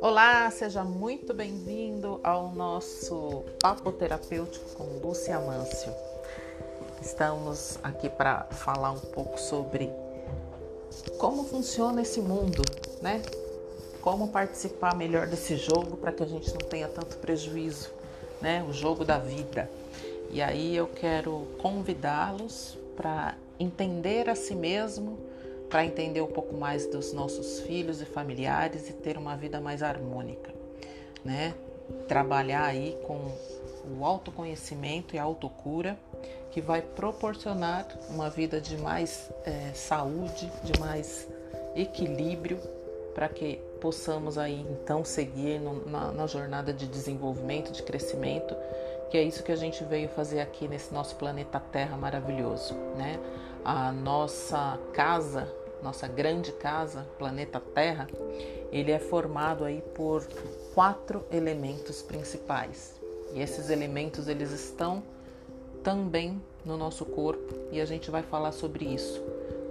Olá, seja muito bem-vindo ao nosso Papo Terapêutico com Lúcia Mâncio. Estamos aqui para falar um pouco sobre como funciona esse mundo, né? Como participar melhor desse jogo para que a gente não tenha tanto prejuízo, né? O jogo da vida. E aí eu quero convidá-los para entender a si mesmo para entender um pouco mais dos nossos filhos e familiares e ter uma vida mais harmônica, né? Trabalhar aí com o autoconhecimento e a autocura que vai proporcionar uma vida de mais é, saúde, de mais equilíbrio, para que possamos aí então seguir no, na, na jornada de desenvolvimento, de crescimento, que é isso que a gente veio fazer aqui nesse nosso planeta Terra maravilhoso, né? A nossa casa nossa grande casa, planeta Terra, ele é formado aí por quatro elementos principais. E esses elementos eles estão também no nosso corpo e a gente vai falar sobre isso.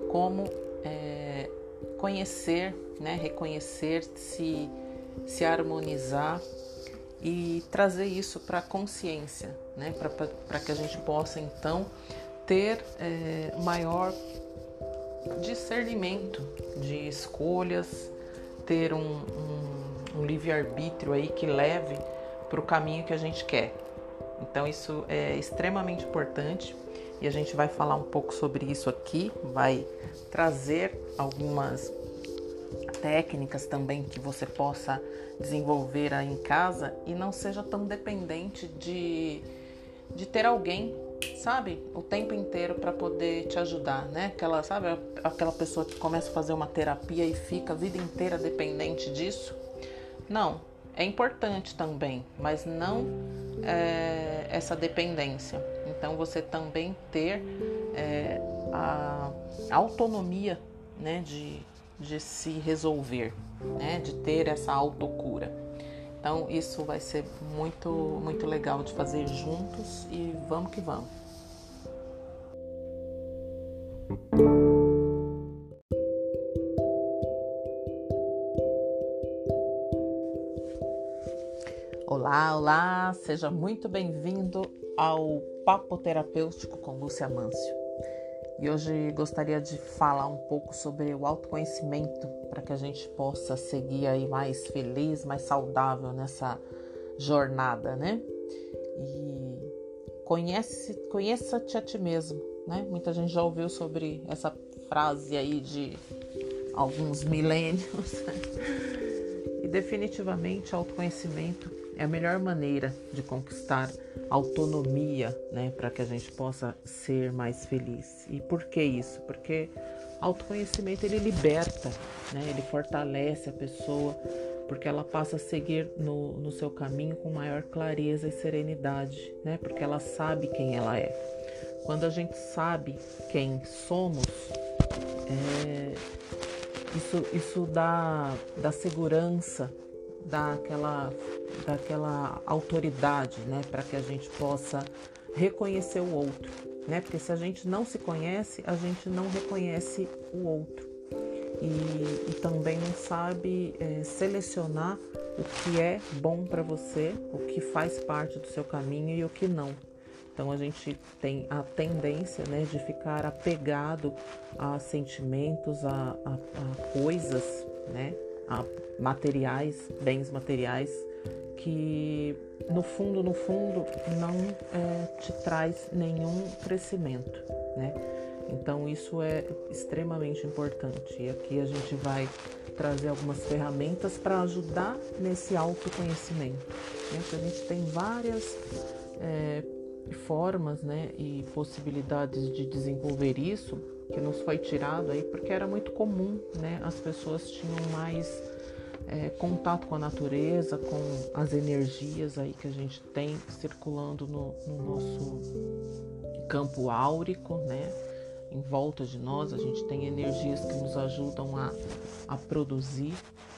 Como é, conhecer, né, reconhecer, se, se harmonizar e trazer isso para a consciência, né, para que a gente possa então ter é, maior discernimento de escolhas, ter um, um, um livre-arbítrio aí que leve para o caminho que a gente quer. Então isso é extremamente importante e a gente vai falar um pouco sobre isso aqui, vai trazer algumas técnicas também que você possa desenvolver aí em casa e não seja tão dependente de, de ter alguém sabe, o tempo inteiro para poder te ajudar, né? Aquela, sabe, aquela pessoa que começa a fazer uma terapia e fica a vida inteira dependente disso. Não, é importante também, mas não é, essa dependência. Então você também ter é, a autonomia, né, de, de se resolver, né, de ter essa autocura. Então isso vai ser muito muito legal de fazer juntos e vamos que vamos. Olá, olá, seja muito bem-vindo ao Papo Terapêutico com Lúcia Mâncio. E hoje gostaria de falar um pouco sobre o autoconhecimento para que a gente possa seguir aí mais feliz, mais saudável nessa jornada, né? E conhece, conheça-te a ti mesmo, né? Muita gente já ouviu sobre essa frase aí de alguns milênios. e definitivamente autoconhecimento é a melhor maneira de conquistar autonomia, né, para que a gente possa ser mais feliz. E por que isso? Porque autoconhecimento ele liberta, né, ele fortalece a pessoa, porque ela passa a seguir no, no seu caminho com maior clareza e serenidade, né, porque ela sabe quem ela é. Quando a gente sabe quem somos, é, isso, isso dá, dá segurança daquela, daquela autoridade, né, para que a gente possa reconhecer o outro, né? Porque se a gente não se conhece, a gente não reconhece o outro e, e também não sabe é, selecionar o que é bom para você, o que faz parte do seu caminho e o que não. Então a gente tem a tendência né, de ficar apegado a sentimentos, a, a, a coisas, né? a materiais, bens materiais, que no fundo, no fundo, não é, te traz nenhum crescimento, né? Então isso é extremamente importante. E aqui a gente vai trazer algumas ferramentas para ajudar nesse autoconhecimento. Né? a gente tem várias é, formas né, e possibilidades de desenvolver isso que nos foi tirado aí porque era muito comum, né? As pessoas tinham mais é, contato com a natureza, com as energias aí que a gente tem circulando no, no nosso campo áurico, né? Em volta de nós, a gente tem energias que nos ajudam a, a produzir,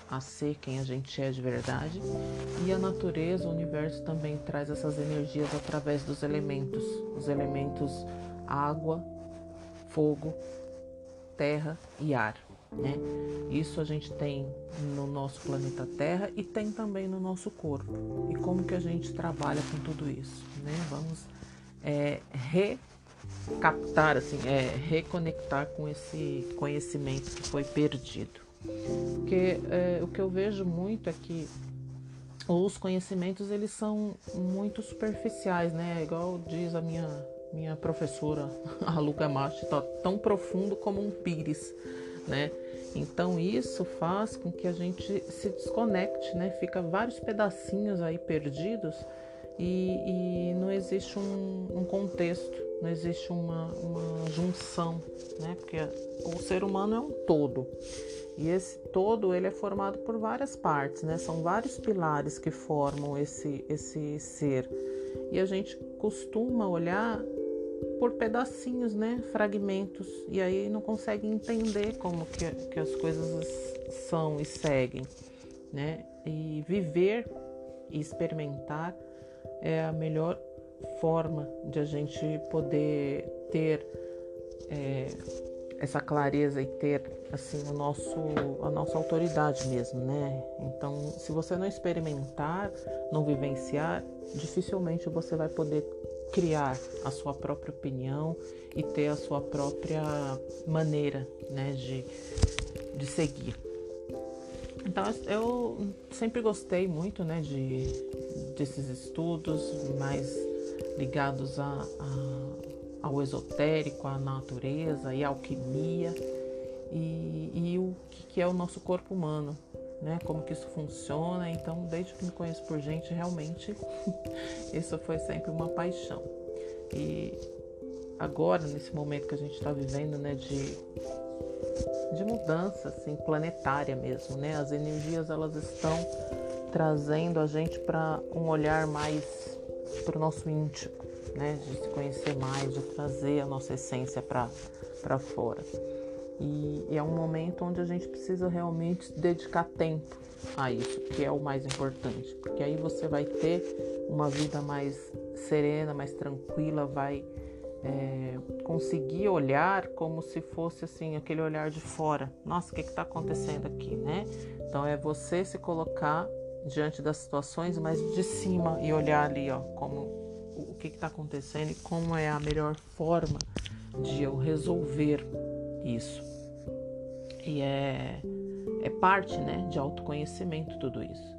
a ser quem a gente é de verdade. E a natureza, o universo também traz essas energias através dos elementos, os elementos água, fogo, terra e ar. Né? Isso a gente tem no nosso planeta Terra e tem também no nosso corpo. E como que a gente trabalha com tudo isso? Né? Vamos é, recaptar, assim, é, reconectar com esse conhecimento que foi perdido. Porque é, o que eu vejo muito é que os conhecimentos eles são muito superficiais, né? Igual diz a minha minha professora, a Luca Macho, tá tão profundo como um pires né? Então isso faz com que a gente se desconecte, né? Fica vários pedacinhos aí perdidos e, e não existe um, um, contexto, não existe uma, uma junção, né? Porque o ser humano é um todo e esse todo ele é formado por várias partes, né? São vários pilares que formam esse esse ser e a gente costuma olhar por pedacinhos, né? Fragmentos. E aí não consegue entender como que, que as coisas são e seguem, né? E viver e experimentar é a melhor forma de a gente poder ter é, essa clareza e ter assim o nosso a nossa autoridade mesmo, né? Então, se você não experimentar, não vivenciar, dificilmente você vai poder criar a sua própria opinião e ter a sua própria maneira né, de, de seguir. Então eu sempre gostei muito né, de, desses estudos mais ligados a, a, ao esotérico, à natureza e à alquimia e, e o que é o nosso corpo humano né? Como que isso funciona. Então, desde que me conheço por gente, realmente isso foi sempre uma paixão. E agora, nesse momento que a gente está vivendo, né, de, de mudança, assim, planetária mesmo, né? As energias, elas estão trazendo a gente para um olhar mais para o nosso íntimo, né? De se conhecer mais, de trazer a nossa essência para fora. E, e é um momento onde a gente precisa realmente dedicar tempo a isso, que é o mais importante, porque aí você vai ter uma vida mais serena, mais tranquila, vai é, conseguir olhar como se fosse assim aquele olhar de fora. Nossa, o que está acontecendo aqui, né? Então é você se colocar diante das situações, mas de cima e olhar ali, ó, como o que está acontecendo e como é a melhor forma de eu resolver isso. E é, é parte né, de autoconhecimento tudo isso.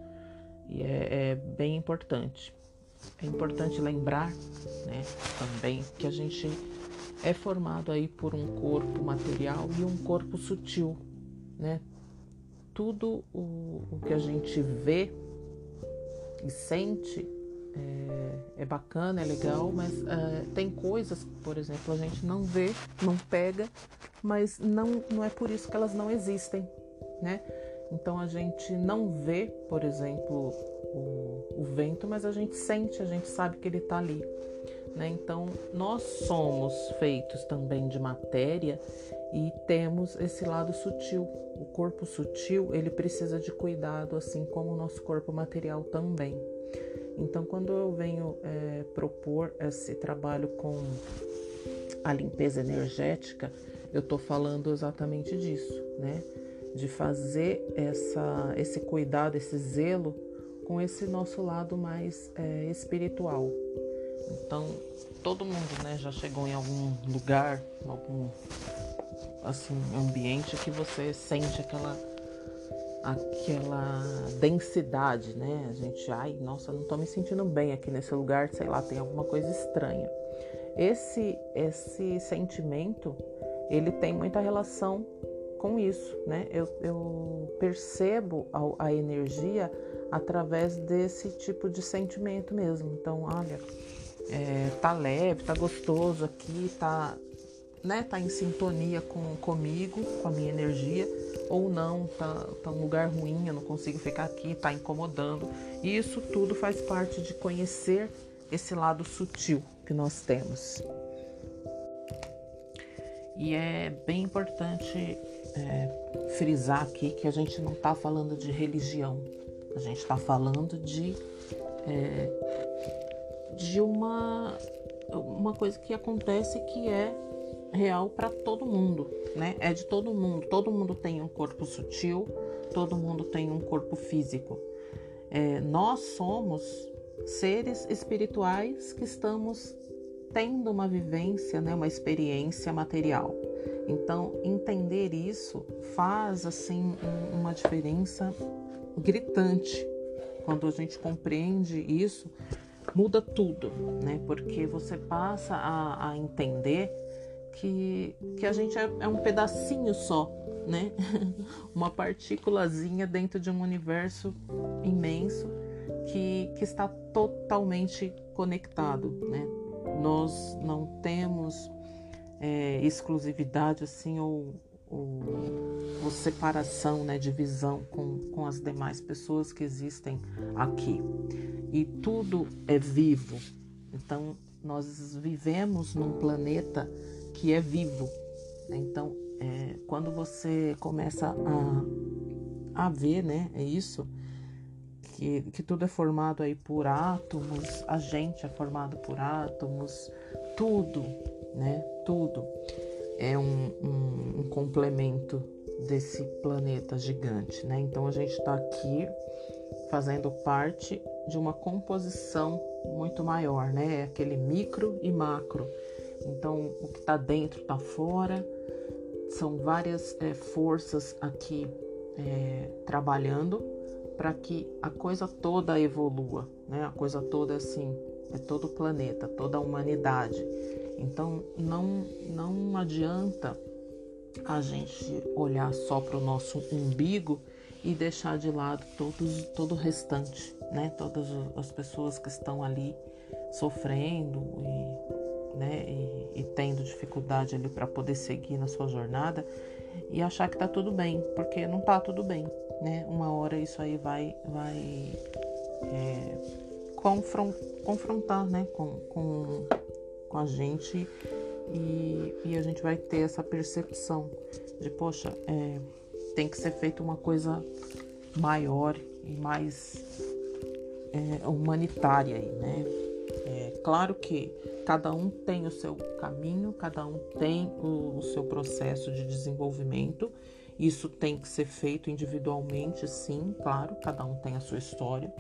E é, é bem importante. É importante lembrar né, também que a gente é formado aí por um corpo material e um corpo sutil, né? Tudo o, o que a gente vê e sente é, é bacana, é legal, mas é, tem coisas, por exemplo, a gente não vê, não pega, mas não, não é por isso que elas não existem, né? Então a gente não vê, por exemplo, o, o vento, mas a gente sente, a gente sabe que ele está ali. Né? Então nós somos feitos também de matéria e temos esse lado sutil. O corpo sutil ele precisa de cuidado, assim como o nosso corpo material também. Então, quando eu venho é, propor esse trabalho com a limpeza energética, eu estou falando exatamente disso, né? De fazer essa, esse cuidado, esse zelo com esse nosso lado mais é, espiritual. Então, todo mundo, né, já chegou em algum lugar, algum assim ambiente que você sente aquela aquela densidade, né? A gente, ai, nossa, não tô me sentindo bem aqui nesse lugar, sei lá, tem alguma coisa estranha. Esse esse sentimento, ele tem muita relação com isso, né? Eu, eu percebo a, a energia através desse tipo de sentimento mesmo. Então, olha, é, tá leve, tá gostoso aqui, tá, né, tá em sintonia com comigo, com a minha energia ou não, tá, tá um lugar ruim, eu não consigo ficar aqui, tá incomodando. E isso tudo faz parte de conhecer esse lado sutil que nós temos. E é bem importante é, frisar aqui que a gente não está falando de religião, a gente está falando de, é, de uma, uma coisa que acontece que é real para todo mundo, né? É de todo mundo. Todo mundo tem um corpo sutil, todo mundo tem um corpo físico. É, nós somos seres espirituais que estamos tendo uma vivência, né, uma experiência material. Então, entender isso faz assim uma diferença gritante. Quando a gente compreende isso, muda tudo, né? Porque você passa a, a entender que, que a gente é, é um pedacinho só, né? Uma partículazinha dentro de um universo imenso que, que está totalmente conectado, né? Nós não temos é, exclusividade assim ou, ou, ou, separação, né, divisão com, com as demais pessoas que existem aqui. E tudo é vivo. Então nós vivemos num planeta que é vivo. Então, é, quando você começa a, a ver, né, é isso, que, que tudo é formado aí por átomos, a gente é formado por átomos, tudo, né, tudo é um, um, um complemento desse planeta gigante, né? Então a gente está aqui fazendo parte de uma composição muito maior, né? É aquele micro e macro então, o que está dentro está fora. São várias é, forças aqui é, trabalhando para que a coisa toda evolua, né? A coisa toda assim é todo o planeta, toda a humanidade. Então, não não adianta a gente olhar só para o nosso umbigo e deixar de lado todos, todo o restante, né? Todas as pessoas que estão ali sofrendo e né, e, e tendo dificuldade ali para poder seguir na sua jornada e achar que tá tudo bem, porque não tá tudo bem, né? Uma hora isso aí vai, vai é, confrontar, né, com, com, com a gente e, e, a gente vai ter essa percepção de, poxa, é, tem que ser feita uma coisa maior e mais é, humanitária aí, né? É, claro que cada um tem o seu caminho, cada um tem o, o seu processo de desenvolvimento. Isso tem que ser feito individualmente, sim, claro, cada um tem a sua história.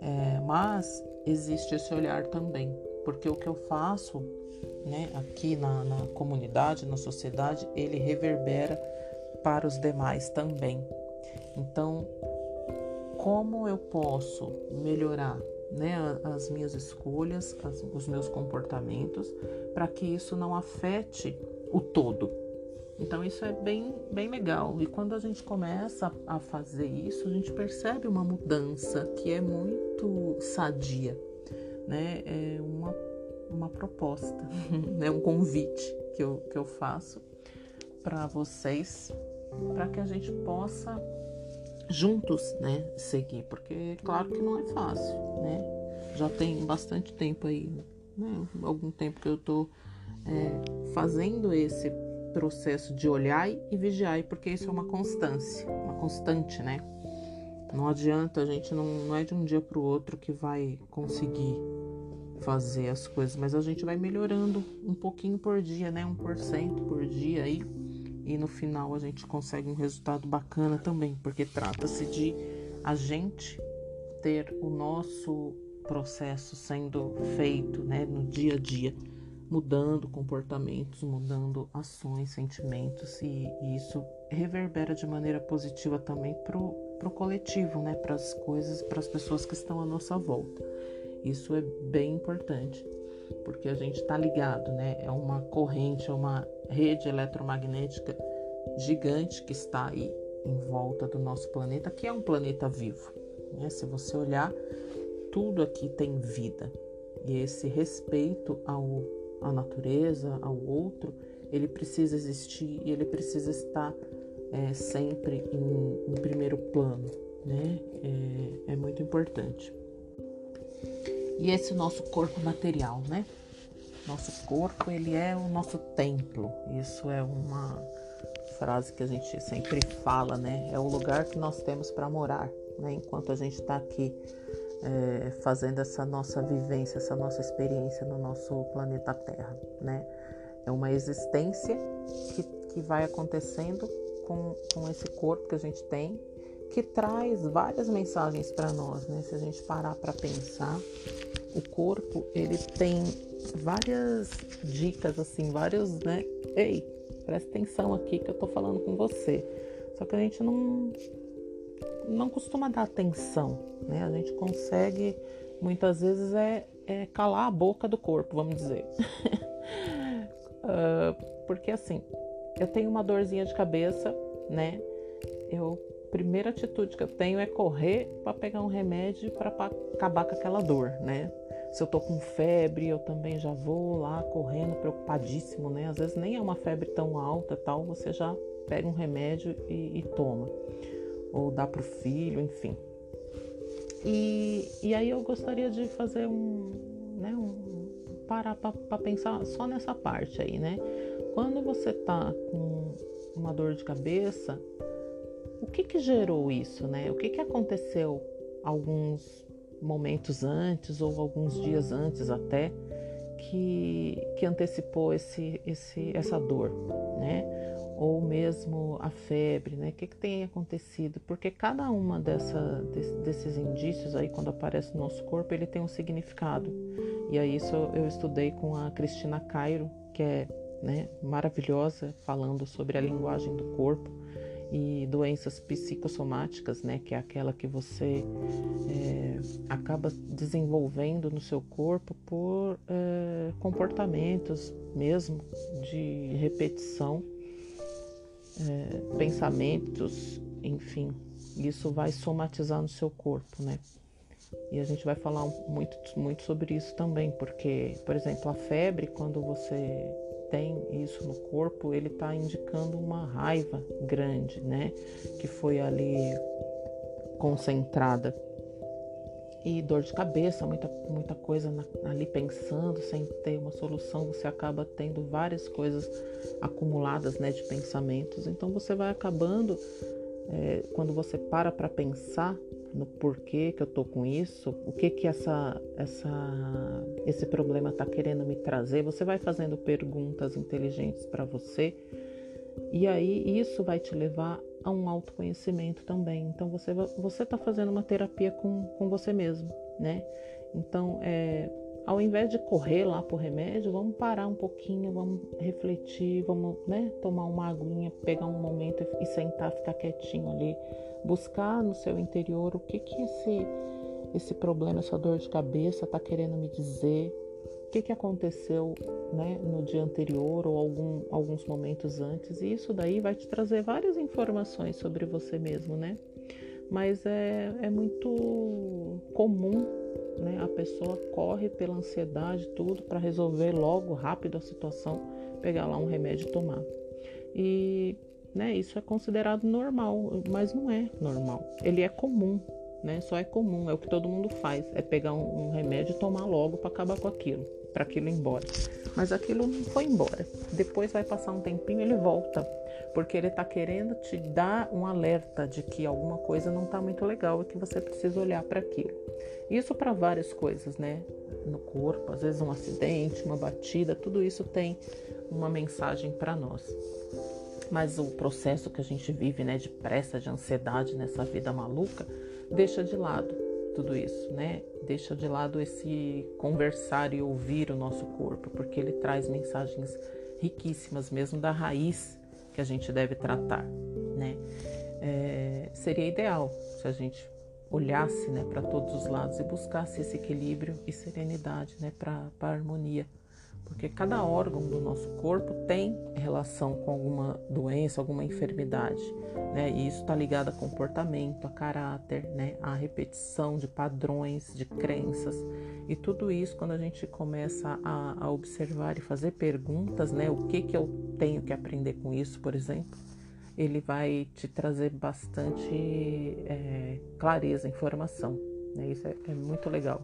É, mas existe esse olhar também, porque o que eu faço né, aqui na, na comunidade, na sociedade, ele reverbera para os demais também. Então, como eu posso melhorar né, as minhas escolhas, as, os meus comportamentos, para que isso não afete o todo. Então isso é bem, bem legal. E quando a gente começa a fazer isso, a gente percebe uma mudança que é muito sadia, né? É uma, uma proposta, né? um convite que eu, que eu faço para vocês, para que a gente possa juntos, né, seguir, porque claro que não é fácil, né? Já tem bastante tempo aí, né? Algum tempo que eu tô é, fazendo esse processo de olhar e vigiar, porque isso é uma constância, uma constante, né? Não adianta, a gente não, não é de um dia para o outro que vai conseguir fazer as coisas, mas a gente vai melhorando um pouquinho por dia, né? Um por cento por dia aí e no final a gente consegue um resultado bacana também, porque trata-se de a gente ter o nosso processo sendo feito né, no dia a dia, mudando comportamentos, mudando ações, sentimentos, e, e isso reverbera de maneira positiva também para o coletivo, né, para as coisas, para as pessoas que estão à nossa volta. Isso é bem importante porque a gente está ligado, né? É uma corrente, é uma rede eletromagnética gigante que está aí em volta do nosso planeta, que é um planeta vivo. Né? Se você olhar, tudo aqui tem vida. E esse respeito ao, à natureza, ao outro, ele precisa existir e ele precisa estar é, sempre em, em, primeiro plano, né? É, é muito importante. E esse nosso corpo material, né? Nosso corpo, ele é o nosso templo. Isso é uma frase que a gente sempre fala, né? É o lugar que nós temos para morar, né? Enquanto a gente está aqui é, fazendo essa nossa vivência, essa nossa experiência no nosso planeta Terra, né? é uma existência que, que vai acontecendo com, com esse corpo que a gente tem, que traz várias mensagens para nós, né? Se a gente parar para pensar, o corpo ele tem várias dicas assim, vários, né? Ei, presta atenção aqui que eu tô falando com você. Só que a gente não não costuma dar atenção, né? A gente consegue muitas vezes é, é calar a boca do corpo, vamos dizer. uh, porque assim, eu tenho uma dorzinha de cabeça, né? Eu primeira atitude que eu tenho é correr para pegar um remédio para acabar com aquela dor, né? Se eu tô com febre, eu também já vou lá correndo, preocupadíssimo, né? Às vezes nem é uma febre tão alta, tal, você já pega um remédio e, e toma, ou dá pro filho, enfim. E, e aí eu gostaria de fazer um, né, um parar para pensar só nessa parte aí, né? Quando você tá com uma dor de cabeça, o que que gerou isso, né? O que que aconteceu alguns momentos antes ou alguns dias antes até que, que antecipou esse, esse, essa dor, né? Ou mesmo a febre, né? O que, que tem acontecido? Porque cada uma dessa, desses indícios aí, quando aparece no nosso corpo, ele tem um significado. E aí isso eu estudei com a Cristina Cairo, que é né, maravilhosa, falando sobre a linguagem do corpo e doenças psicossomáticas, né, que é aquela que você é, acaba desenvolvendo no seu corpo por é, comportamentos mesmo de repetição, é, pensamentos, enfim, isso vai somatizar no seu corpo, né? E a gente vai falar muito, muito sobre isso também, porque, por exemplo, a febre, quando você tem isso no corpo, ele está indicando uma raiva grande, né? Que foi ali concentrada. E dor de cabeça, muita, muita coisa na, ali pensando, sem ter uma solução, você acaba tendo várias coisas acumuladas né, de pensamentos. Então você vai acabando, é, quando você para para pensar, no porquê que eu tô com isso, o que que essa, essa, esse problema está querendo me trazer. Você vai fazendo perguntas inteligentes para você e aí isso vai te levar a um autoconhecimento também. Então você você está fazendo uma terapia com, com você mesmo, né? Então é, ao invés de correr lá pro remédio, vamos parar um pouquinho, vamos refletir, vamos né, tomar uma aguinha, pegar um momento e sentar, ficar quietinho ali buscar no seu interior o que que esse esse problema, essa dor de cabeça está querendo me dizer, o que que aconteceu, né, no dia anterior ou algum, alguns momentos antes. E isso daí vai te trazer várias informações sobre você mesmo, né? Mas é, é muito comum, né? A pessoa corre pela ansiedade, tudo, para resolver logo, rápido a situação, pegar lá um remédio e tomar. E né? Isso é considerado normal, mas não é normal. Ele é comum, né? Só é comum, é o que todo mundo faz, é pegar um, um remédio e tomar logo para acabar com aquilo, para aquilo ir embora. Mas aquilo não foi embora. Depois vai passar um tempinho, ele volta, porque ele está querendo te dar um alerta de que alguma coisa não está muito legal e que você precisa olhar para aquilo. Isso para várias coisas, né? No corpo, às vezes um acidente, uma batida, tudo isso tem uma mensagem para nós. Mas o processo que a gente vive, né, de pressa, de ansiedade nessa vida maluca, deixa de lado tudo isso, né? Deixa de lado esse conversar e ouvir o nosso corpo, porque ele traz mensagens riquíssimas mesmo da raiz que a gente deve tratar, né? É, seria ideal se a gente olhasse né, para todos os lados e buscasse esse equilíbrio e serenidade né, para a harmonia porque cada órgão do nosso corpo tem relação com alguma doença, alguma enfermidade, né? E isso está ligado a comportamento, a caráter, né? A repetição de padrões, de crenças e tudo isso quando a gente começa a, a observar e fazer perguntas, né? O que que eu tenho que aprender com isso, por exemplo? Ele vai te trazer bastante é, clareza, informação. Né? Isso é, é muito legal.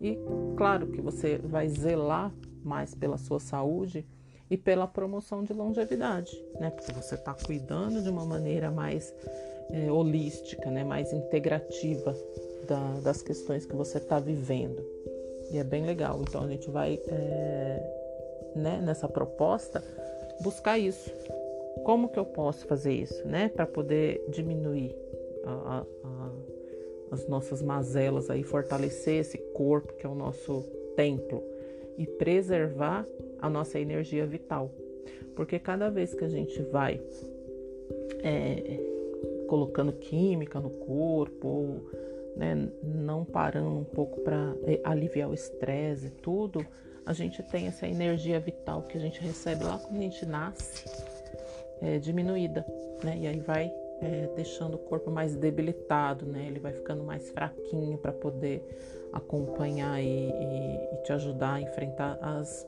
E claro que você vai zelar mais pela sua saúde e pela promoção de longevidade, né? Porque você está cuidando de uma maneira mais é, holística, né? Mais integrativa da, das questões que você está vivendo. E é bem legal. Então a gente vai é, né, nessa proposta, buscar isso. Como que eu posso fazer isso, né, para poder diminuir a, a, as nossas mazelas aí, fortalecer esse corpo que é o nosso templo e preservar a nossa energia vital. Porque cada vez que a gente vai é, colocando química no corpo, ou, né, não parando um pouco para é, aliviar o estresse e tudo, a gente tem essa energia vital que a gente recebe lá quando a gente nasce é, diminuída, né? E aí vai é, deixando o corpo mais debilitado, né? Ele vai ficando mais fraquinho para poder acompanhar e, e, e, te ajudar a enfrentar as,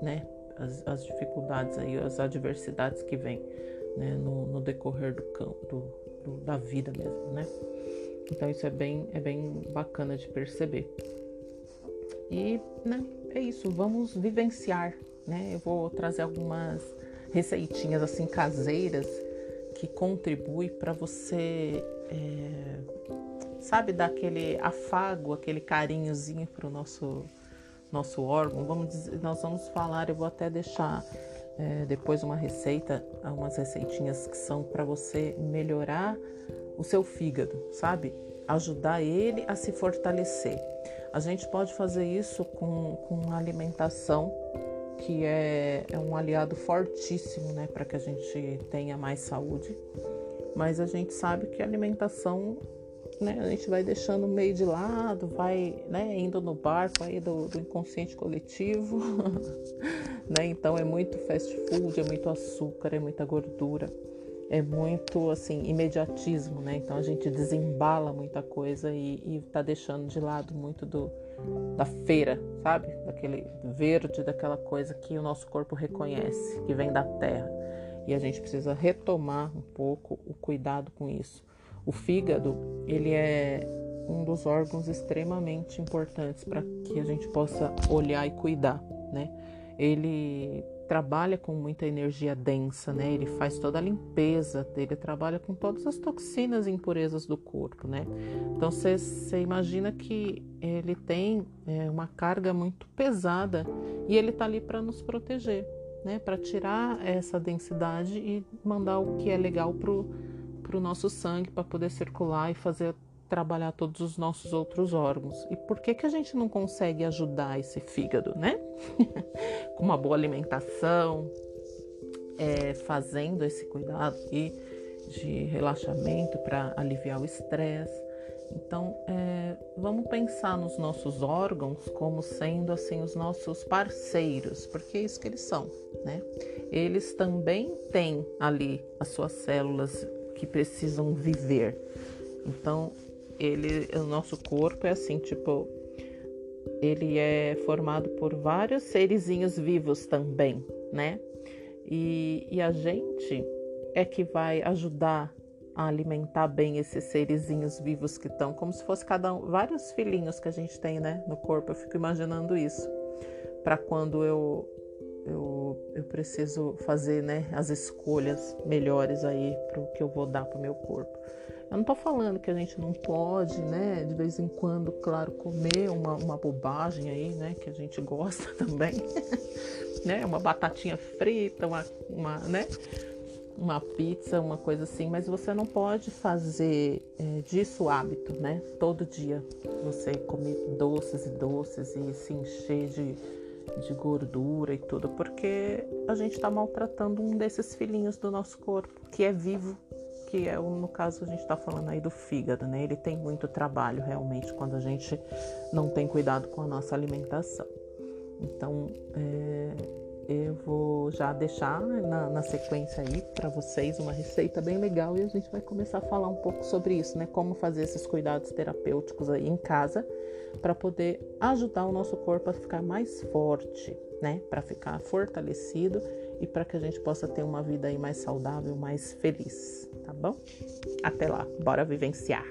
né, as, as, dificuldades aí, as adversidades que vêm né, no, no, decorrer do, do, do, da vida mesmo, né? Então isso é bem, é bem bacana de perceber. E, né, é isso, vamos vivenciar, né? Eu vou trazer algumas receitinhas assim caseiras que contribui para você, é, sabe, dar aquele afago, aquele carinhozinho para o nosso, nosso órgão. Vamos dizer, nós vamos falar, eu vou até deixar é, depois uma receita, umas receitinhas que são para você melhorar o seu fígado, sabe? Ajudar ele a se fortalecer. A gente pode fazer isso com, com alimentação que é, é um aliado fortíssimo né, para que a gente tenha mais saúde. Mas a gente sabe que a alimentação né, a gente vai deixando meio de lado, vai né, indo no barco aí do, do inconsciente coletivo. né? Então é muito fast food, é muito açúcar, é muita gordura é muito assim imediatismo, né? Então a gente desembala muita coisa e, está deixando de lado muito do da feira, sabe? Daquele verde, daquela coisa que o nosso corpo reconhece, que vem da terra. E a gente precisa retomar um pouco o cuidado com isso. O fígado, ele é um dos órgãos extremamente importantes para que a gente possa olhar e cuidar, né? Ele trabalha com muita energia densa, né? Ele faz toda a limpeza, ele trabalha com todas as toxinas e impurezas do corpo, né? Então você imagina que ele tem é, uma carga muito pesada e ele tá ali para nos proteger, né? Para tirar essa densidade e mandar o que é legal pro, pro nosso sangue para poder circular e fazer trabalhar todos os nossos outros órgãos. E por que, que a gente não consegue ajudar esse fígado, né? Com uma boa alimentação, é, fazendo esse cuidado e de relaxamento para aliviar o estresse. Então, é, vamos pensar nos nossos órgãos como sendo assim os nossos parceiros, porque é isso que eles são, né? Eles também têm ali as suas células que precisam viver. Então, ele, o nosso corpo é assim, tipo, ele é formado por vários serizinhos vivos também, né? E, e a gente é que vai ajudar a alimentar bem esses serizinhos vivos que estão, como se fosse cada um, vários filhinhos que a gente tem, né, no corpo. Eu fico imaginando isso para quando eu, eu eu preciso fazer, né, as escolhas melhores aí para o que eu vou dar para o meu corpo. Eu não tô falando que a gente não pode, né, de vez em quando, claro, comer uma, uma bobagem aí, né, que a gente gosta também, né, uma batatinha frita, uma, uma, né, uma pizza, uma coisa assim, mas você não pode fazer é, disso hábito, né, todo dia você comer doces e doces e se encher de, de gordura e tudo, porque a gente está maltratando um desses filhinhos do nosso corpo, que é vivo, que é, no caso a gente está falando aí do fígado, né? Ele tem muito trabalho realmente quando a gente não tem cuidado com a nossa alimentação. Então, é, eu vou já deixar na, na sequência aí para vocês uma receita bem legal e a gente vai começar a falar um pouco sobre isso, né? Como fazer esses cuidados terapêuticos aí em casa para poder ajudar o nosso corpo a ficar mais forte, né? Para ficar fortalecido e para que a gente possa ter uma vida aí mais saudável, mais feliz, tá bom? Até lá, bora vivenciar!